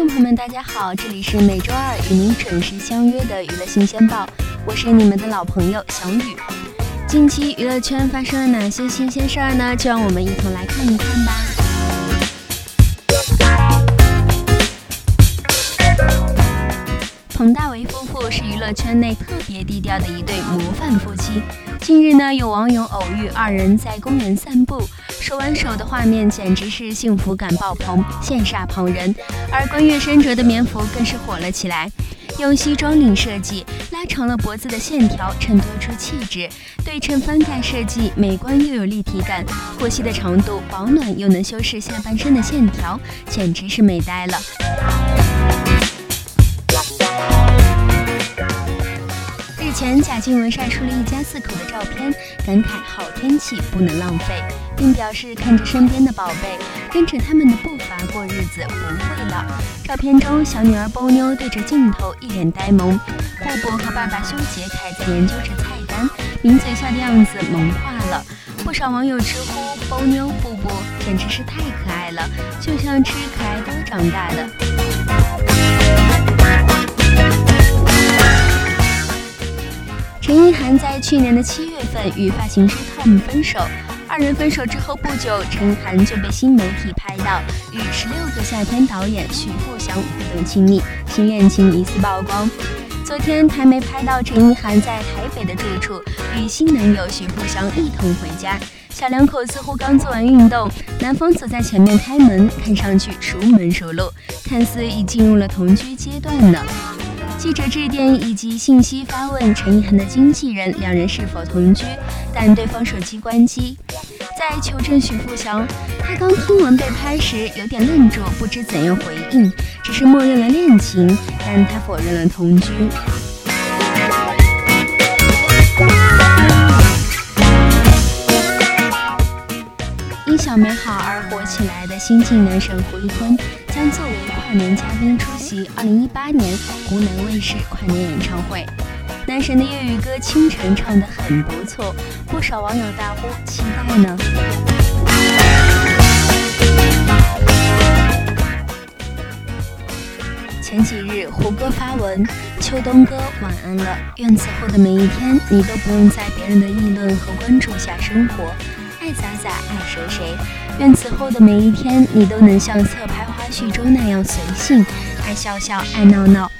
众朋友们，大家好，这里是每周二与您准时相约的娱乐新鲜报，我是你们的老朋友小雨。近期娱乐圈发生了哪些新鲜事儿呢？就让我们一同来看一看吧。彭大为是娱乐圈内特别低调的一对模范夫妻。近日呢，有网友偶遇二人在公园散步，手挽手的画面简直是幸福感爆棚，羡煞旁人。而关悦身着的棉服更是火了起来，用西装领设计拉长了脖子的线条，衬托出气质；对称翻盖设计美观又有立体感，过膝的长度保暖又能修饰下半身的线条，简直是美呆了。前，贾静雯晒出了一家四口的照片，感慨好天气不能浪费，并表示看着身边的宝贝，跟着他们的步伐过日子不会老。照片中，小女儿波妞对着镜头一脸呆萌，布布和爸爸修杰楷在研究着菜单，抿嘴笑的样子萌化了。不少网友直呼波妞、布布简直是太可爱了，就像吃可爱多长大的。在去年的七月份与发型师 Tom 分手，二人分手之后不久，陈意涵就被新媒体拍到与十六个夏天导演许富祥互动亲密，新恋情疑似曝光。昨天台媒拍到陈意涵在台北的住处与新男友许富祥一同回家，小两口似乎刚做完运动，男方走在前面开门，看上去熟门熟路，看似已进入了同居阶段呢。记者致电以及信息发问陈意涵的经纪人，两人是否同居，但对方手机关机。在求证许富祥，他刚听闻被拍时有点愣住，不知怎样回应，只是默认了恋情，但他否认了同居。因小美好而火起来的新晋男神胡一坤，将作为跨年嘉宾出席2018年湖南卫视跨年演唱会。男神的粤语歌《清晨》唱得很不错，不少网友大呼期待呢。前几日，胡歌发文：“秋冬哥晚安了，愿此后的每一天，你都不用在别人的议论和关注下生活。”爱咋咋，爱谁谁。愿此后的每一天，你都能像侧拍花絮中那样随性，爱笑笑，爱闹闹。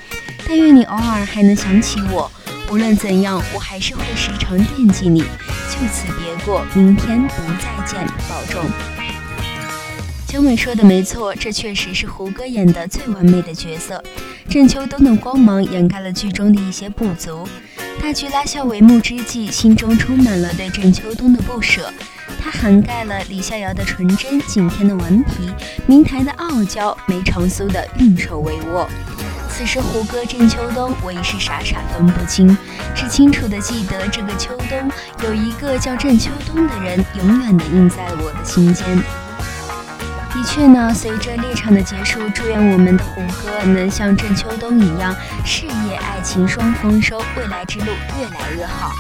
但愿你偶尔还能想起我。无论怎样，我还是会时常惦记你。就此别过，明天不再见，保重。姜伟说的没错，这确实是胡歌演的最完美的角色。郑秋冬的光芒掩盖了剧中的一些不足。大剧拉下帷幕之际，心中充满了对郑秋冬的不舍。它涵盖了李逍遥的纯真、景甜的顽皮、明台的傲娇、梅长苏的运筹帷幄。此时胡歌、郑秋冬，我已是傻傻分不清，只清楚的记得这个秋冬有一个叫郑秋冬的人，永远的印在我的心间。的确呢，随着猎场的结束，祝愿我们的胡歌能像郑秋冬一样，事业爱情双丰收，未来之路越来越好。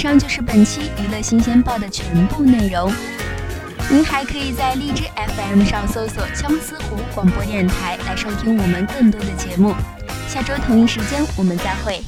以上就是本期娱乐新鲜报的全部内容。您还可以在荔枝 FM 上搜索“相思湖广播电台”来收听我们更多的节目。下周同一时间我们再会。